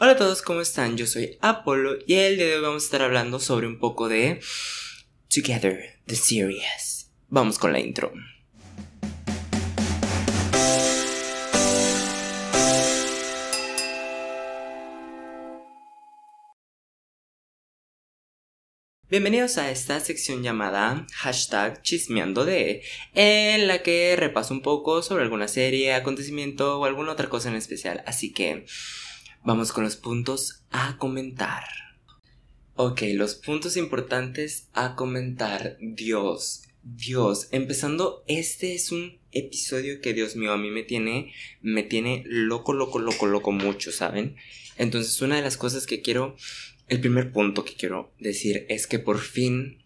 Hola a todos, ¿cómo están? Yo soy Apolo y el día de hoy vamos a estar hablando sobre un poco de Together, the Series. Vamos con la intro. Bienvenidos a esta sección llamada hashtag chismeando de, en la que repaso un poco sobre alguna serie, acontecimiento o alguna otra cosa en especial. Así que vamos con los puntos a comentar. Ok, los puntos importantes a comentar. Dios, Dios, empezando, este es un episodio que Dios mío a mí me tiene, me tiene loco, loco, loco, loco mucho, ¿saben? Entonces una de las cosas que quiero el primer punto que quiero decir es que por fin,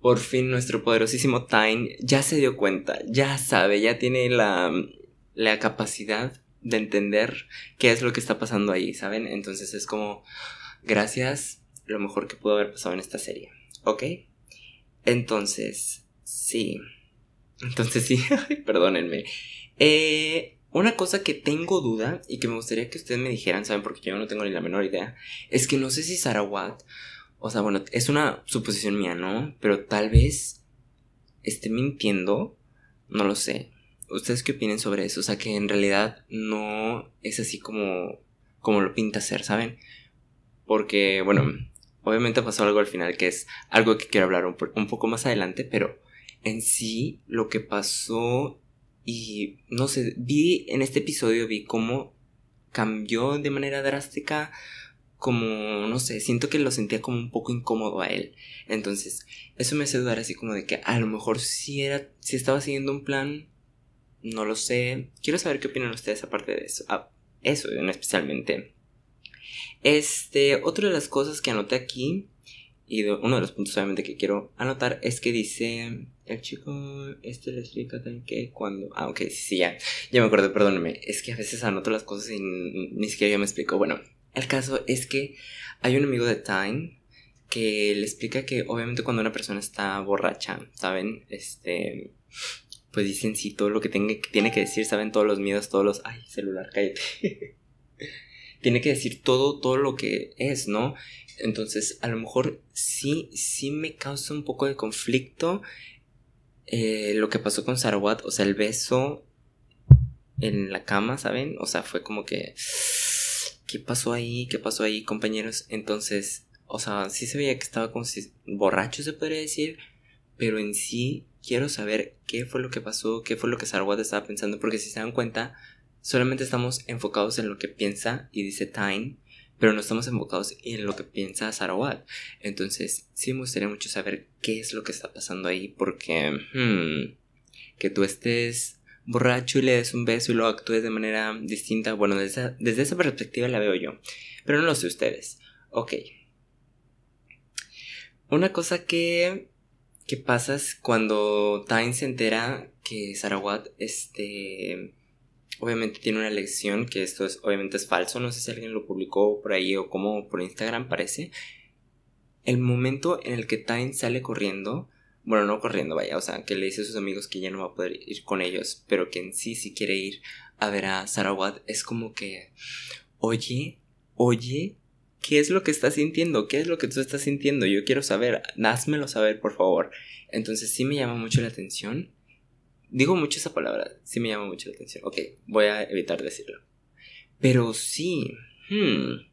por fin nuestro poderosísimo Tyne ya se dio cuenta, ya sabe, ya tiene la, la capacidad de entender qué es lo que está pasando ahí, ¿saben? Entonces es como, gracias, lo mejor que pudo haber pasado en esta serie, ¿ok? Entonces, sí. Entonces sí, perdónenme. Eh, una cosa que tengo duda y que me gustaría que ustedes me dijeran, ¿saben? Porque yo no tengo ni la menor idea. Es que no sé si Sarawat, o sea, bueno, es una suposición mía, ¿no? Pero tal vez esté mintiendo, no lo sé. ¿Ustedes qué opinen sobre eso? O sea, que en realidad no es así como, como lo pinta ser, ¿saben? Porque, bueno, obviamente pasó algo al final que es algo que quiero hablar un, un poco más adelante, pero en sí lo que pasó y no sé, vi en este episodio, vi cómo cambió de manera drástica, como, no sé, siento que lo sentía como un poco incómodo a él. Entonces, eso me hace dudar así como de que a lo mejor si era, si estaba siguiendo un plan, no lo sé. Quiero saber qué opinan ustedes aparte de eso. Ah, eso, especialmente. Este, otra de las cosas que anoté aquí, y uno de los puntos obviamente que quiero anotar, es que dice el chico este le explica también que cuando... Ah, ok, sí, ya. Ya me acuerdo, perdóneme. Es que a veces anoto las cosas y ni siquiera yo me explico. Bueno, el caso es que hay un amigo de Time que le explica que obviamente cuando una persona está borracha, ¿saben? Este... Pues dicen sí todo lo que, tiene que decir, ¿saben? Todos los miedos, todos los... Ay, celular, cállate. tiene que decir todo, todo lo que es, ¿no? Entonces, a lo mejor sí, sí me causa un poco de conflicto eh, lo que pasó con Sarawat, o sea, el beso en la cama, ¿saben? O sea, fue como que... ¿Qué pasó ahí? ¿Qué pasó ahí, compañeros? Entonces, o sea, sí se veía que estaba como si borracho, se podría decir, pero en sí quiero saber qué fue lo que pasó, qué fue lo que Sarawat estaba pensando, porque si se dan cuenta, solamente estamos enfocados en lo que piensa y dice Time pero no estamos enfocados en lo que piensa Sarawat. Entonces, sí me gustaría mucho saber qué es lo que está pasando ahí, porque hmm, que tú estés borracho y le des un beso y lo actúes de manera distinta, bueno, desde desde esa perspectiva la veo yo, pero no lo sé ustedes. Ok. Una cosa que, que pasa cuando Tyne se entera que Sarawat, este obviamente tiene una lección que esto es obviamente es falso, no sé si alguien lo publicó por ahí o como por Instagram parece. El momento en el que Tyne sale corriendo, bueno, no corriendo, vaya, o sea, que le dice a sus amigos que ya no va a poder ir con ellos, pero que en sí si quiere ir a ver a Sarawat, es como que, oye, oye, ¿qué es lo que estás sintiendo? ¿Qué es lo que tú estás sintiendo? Yo quiero saber, házmelo saber, por favor. Entonces sí me llama mucho la atención Digo mucho esa palabra, sí me llama mucho la atención. Ok, voy a evitar decirlo. Pero sí. Hmm,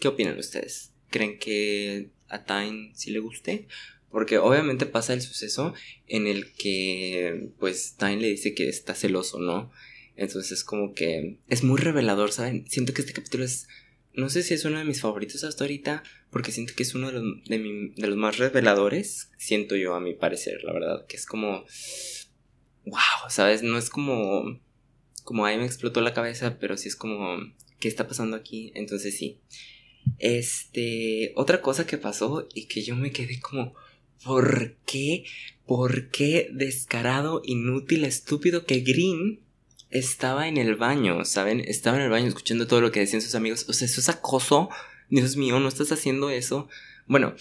¿Qué opinan ustedes? ¿Creen que a Tyne sí le guste? Porque obviamente pasa el suceso en el que pues Tyne le dice que está celoso, ¿no? Entonces como que es muy revelador, ¿saben? Siento que este capítulo es... No sé si es uno de mis favoritos hasta ahorita, porque siento que es uno de los, de, de los más reveladores, siento yo a mi parecer, la verdad, que es como wow, ¿sabes? No es como, como ahí me explotó la cabeza, pero sí es como, ¿qué está pasando aquí? Entonces sí. Este, otra cosa que pasó y que yo me quedé como, ¿por qué? ¿Por qué descarado, inútil, estúpido que Green estaba en el baño, ¿saben? Estaba en el baño escuchando todo lo que decían sus amigos. O sea, eso es acoso. Dios mío, no estás haciendo eso. Bueno,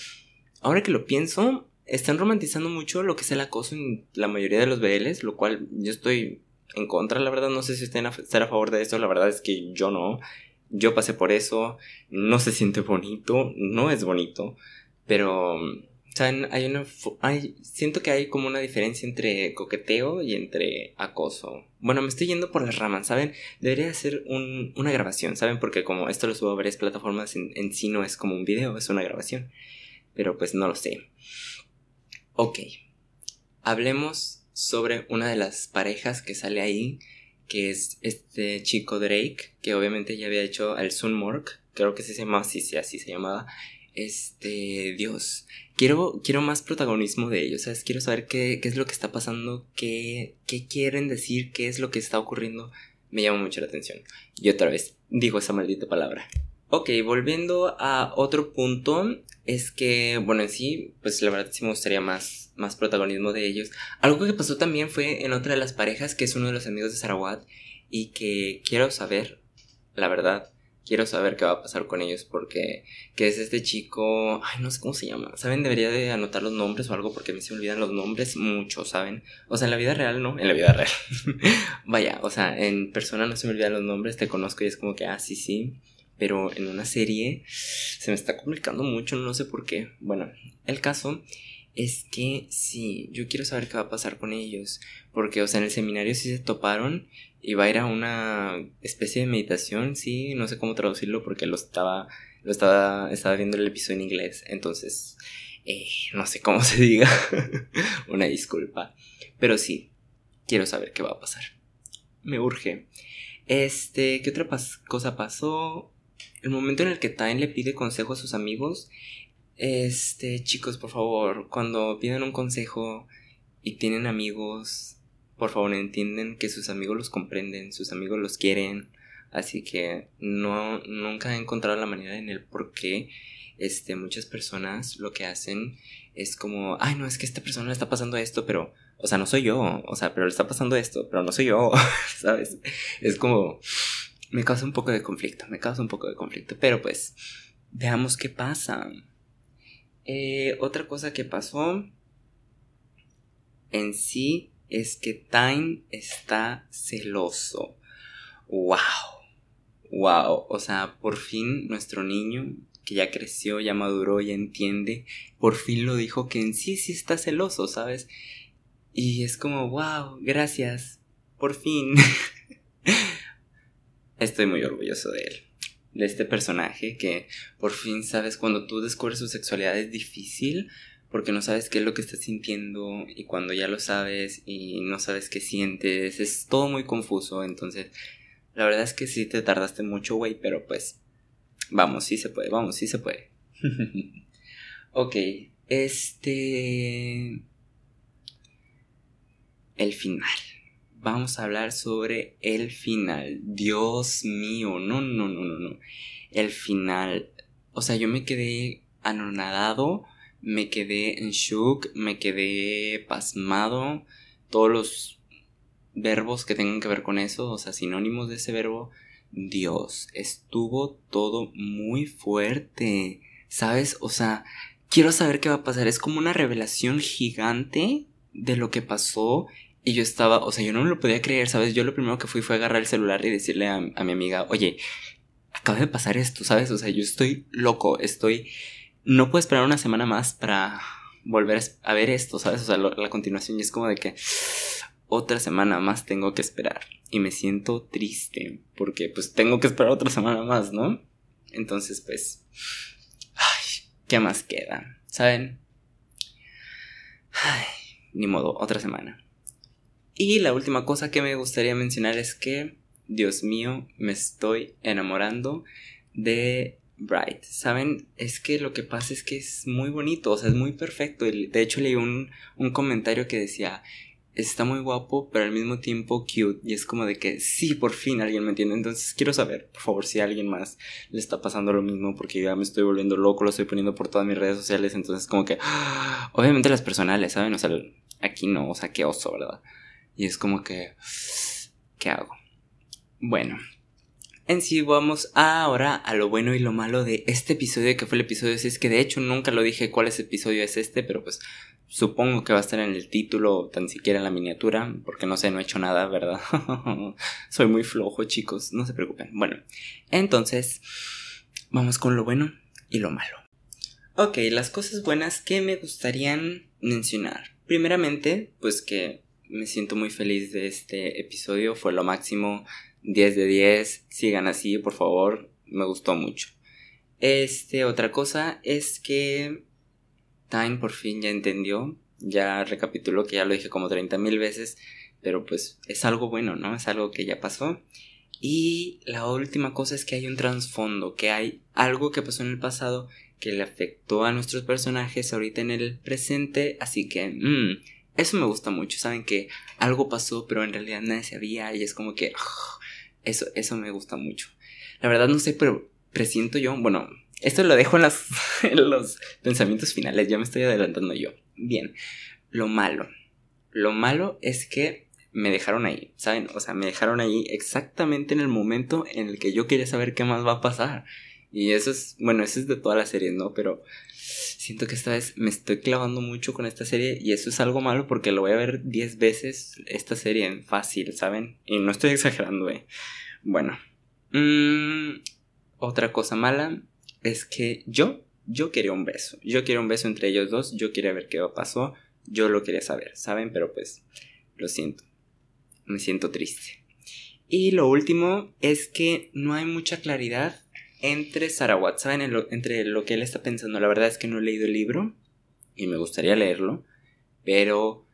ahora que lo pienso, están romantizando mucho lo que es el acoso en la mayoría de los BLs, lo cual yo estoy en contra, la verdad, no sé si estén a, estar a favor de esto, la verdad es que yo no. yo pasé por eso, no se siente bonito, no es bonito, pero ¿Saben? Hay una. Siento que hay como una diferencia entre coqueteo y entre acoso. Bueno, me estoy yendo por las ramas, ¿saben? Debería hacer un, una grabación, ¿saben? Porque como esto lo subo a varias plataformas, en, en sí no es como un video, es una grabación. Pero pues no lo sé. Ok. Hablemos sobre una de las parejas que sale ahí, que es este chico Drake, que obviamente ya había hecho el Sunmork, creo que se llama así, sí, así se llamaba. Este, Dios, quiero, quiero más protagonismo de ellos, ¿sabes? Quiero saber qué, qué es lo que está pasando, qué, qué quieren decir, qué es lo que está ocurriendo. Me llama mucho la atención. Y otra vez, digo esa maldita palabra. Ok, volviendo a otro punto, es que, bueno, en sí, pues la verdad sí me gustaría más, más protagonismo de ellos. Algo que pasó también fue en otra de las parejas, que es uno de los amigos de Sarawat, y que quiero saber, la verdad, quiero saber qué va a pasar con ellos porque que es este chico, ay, no sé cómo se llama, ¿saben? Debería de anotar los nombres o algo porque me se me olvidan los nombres mucho, ¿saben? O sea, en la vida real no, en la vida real. Vaya, o sea, en persona no se me olvidan los nombres, te conozco y es como que, ah, sí, sí. Pero en una serie se me está complicando mucho, no sé por qué. Bueno, el caso es que sí, yo quiero saber qué va a pasar con ellos. Porque, o sea, en el seminario sí se toparon y va a ir a una especie de meditación, sí, no sé cómo traducirlo porque lo estaba, lo estaba, estaba viendo el episodio en inglés, entonces, eh, no sé cómo se diga, una disculpa, pero sí, quiero saber qué va a pasar. Me urge. Este, ¿qué otra cosa pasó? El momento en el que Time le pide consejo a sus amigos. Este, chicos, por favor, cuando piden un consejo y tienen amigos, por favor entienden que sus amigos los comprenden, sus amigos los quieren, así que no nunca he encontrado la manera en el por qué este muchas personas lo que hacen es como, ay, no es que esta persona le está pasando esto, pero o sea, no soy yo, o sea, pero le está pasando esto, pero no soy yo, ¿sabes? Es como me causa un poco de conflicto, me causa un poco de conflicto, pero pues veamos qué pasa. Eh, otra cosa que pasó en sí es que Time está celoso. ¡Wow! ¡Wow! O sea, por fin nuestro niño, que ya creció, ya maduró, ya entiende, por fin lo dijo que en sí sí está celoso, ¿sabes? Y es como, wow, gracias, por fin. Estoy muy orgulloso de él, de este personaje que por fin sabes cuando tú descubres su sexualidad es difícil, porque no sabes qué es lo que estás sintiendo y cuando ya lo sabes y no sabes qué sientes, es todo muy confuso, entonces la verdad es que sí te tardaste mucho, güey, pero pues vamos, sí se puede, vamos, sí se puede. ok, este... El final. Vamos a hablar sobre el final. Dios mío, no, no, no, no, no. El final. O sea, yo me quedé anonadado me quedé en shock, me quedé pasmado, todos los verbos que tengan que ver con eso, o sea, sinónimos de ese verbo, Dios, estuvo todo muy fuerte, ¿sabes? O sea, quiero saber qué va a pasar, es como una revelación gigante de lo que pasó y yo estaba, o sea, yo no me lo podía creer, ¿sabes? Yo lo primero que fui fue agarrar el celular y decirle a, a mi amiga, oye, acaba de pasar esto, ¿sabes? O sea, yo estoy loco, estoy no puedo esperar una semana más para volver a ver esto, ¿sabes? O sea, la continuación y es como de que otra semana más tengo que esperar. Y me siento triste porque pues tengo que esperar otra semana más, ¿no? Entonces, pues... Ay, ¿qué más queda? ¿Saben? Ay, ni modo, otra semana. Y la última cosa que me gustaría mencionar es que, Dios mío, me estoy enamorando de Bright. ¿Saben? Es que lo que pasa es que es muy bonito, o sea, es muy perfecto. De hecho, leí un, un comentario que decía, está muy guapo, pero al mismo tiempo cute. Y es como de que sí, por fin alguien me entiende. Entonces quiero saber, por favor, si a alguien más le está pasando lo mismo, porque ya me estoy volviendo loco, lo estoy poniendo por todas mis redes sociales. Entonces, como que, obviamente las personales, ¿saben? O sea, aquí no, o sea, qué oso, ¿verdad? Y es como que, ¿qué hago? Bueno, en sí vamos ahora a lo bueno y lo malo de este episodio que fue el episodio 6, que de hecho nunca lo dije cuál es el episodio es este, pero pues supongo que va a estar en el título, tan siquiera en la miniatura, porque no sé, no he hecho nada, ¿verdad? Soy muy flojo, chicos, no se preocupen. Bueno, entonces, vamos con lo bueno y lo malo. Ok, las cosas buenas que me gustarían mencionar. Primeramente, pues que me siento muy feliz de este episodio, fue lo máximo, 10 de 10, sigan así, por favor, me gustó mucho. Este, otra cosa es que Time por fin ya entendió, ya recapituló que ya lo dije como 30 mil veces, pero pues es algo bueno, ¿no? Es algo que ya pasó. Y la última cosa es que hay un trasfondo, que hay algo que pasó en el pasado que le afectó a nuestros personajes ahorita en el presente, así que mmm, eso me gusta mucho, saben que algo pasó pero en realidad nadie sabía y es como que eso, eso me gusta mucho. La verdad no sé, pero presiento yo, bueno, esto lo dejo en, en los pensamientos finales, ya me estoy adelantando yo. Bien, lo malo. Lo malo es que me dejaron ahí, ¿saben? O sea, me dejaron ahí exactamente en el momento en el que yo quería saber qué más va a pasar. Y eso es, bueno, eso es de toda la serie, ¿no? Pero siento que esta vez me estoy clavando mucho con esta serie y eso es algo malo porque lo voy a ver 10 veces esta serie en fácil, ¿saben? Y no estoy exagerando, ¿eh? Bueno. Mmm, otra cosa mala es que yo, yo quería un beso. Yo quería un beso entre ellos dos. Yo quería ver qué pasó. Yo lo quería saber, ¿saben? Pero pues, lo siento. Me siento triste. Y lo último es que no hay mucha claridad entre Sarawat, ¿saben? entre lo que él está pensando. La verdad es que no he leído el libro y me gustaría leerlo, pero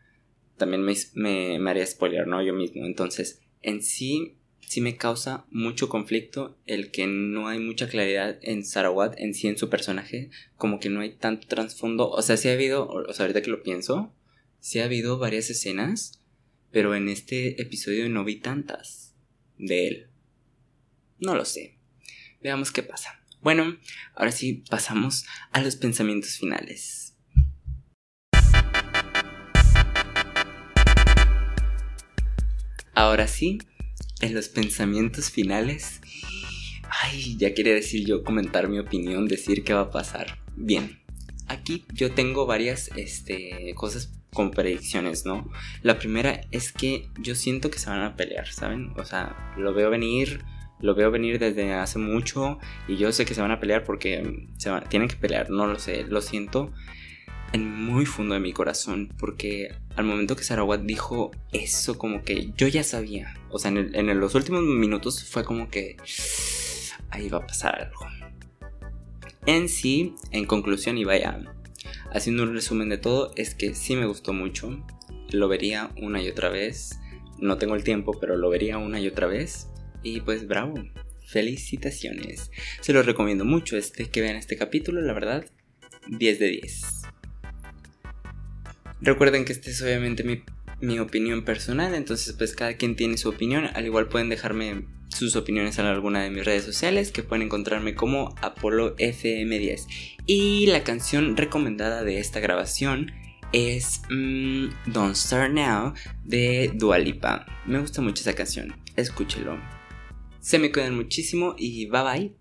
también me, me, me haría spoiler, ¿no? Yo mismo. Entonces, en sí, sí me causa mucho conflicto el que no hay mucha claridad en Sarawat en sí en su personaje, como que no hay tanto trasfondo, o sea, sí ha habido, o sea, ahorita que lo pienso, sí ha habido varias escenas, pero en este episodio no vi tantas de él. No lo sé. Veamos qué pasa. Bueno, ahora sí pasamos a los pensamientos finales. Ahora sí, en los pensamientos finales. Ay, ya quería decir yo comentar mi opinión, decir qué va a pasar. Bien, aquí yo tengo varias este, cosas con predicciones, ¿no? La primera es que yo siento que se van a pelear, ¿saben? O sea, lo veo venir, lo veo venir desde hace mucho y yo sé que se van a pelear porque se tienen que pelear, no lo sé, lo siento en muy fondo de mi corazón, porque al momento que Sarawat dijo eso, como que yo ya sabía, o sea, en, los últimos minutos fue como que ahí va a pasar algo. En sí, en conclusión, y vaya, haciendo un resumen de todo, es que sí me gustó mucho, lo vería una y otra vez, no tengo el tiempo, pero lo vería una y otra vez, y pues bravo, felicitaciones. Se lo recomiendo mucho este, que vean este capítulo, la verdad, 10 de 10. Recuerden que esta es obviamente mi, opinión personal, entonces pues cada quien tiene su opinión, al igual pueden dejarme sus opiniones en alguna de mis redes sociales que pueden encontrarme como Apolo FM10 y la canción recomendada de esta grabación es mm, Don't Start Now de Dualipa. Me gusta mucho esa canción, escúchelo. Se me cuidan muchísimo y bye bye.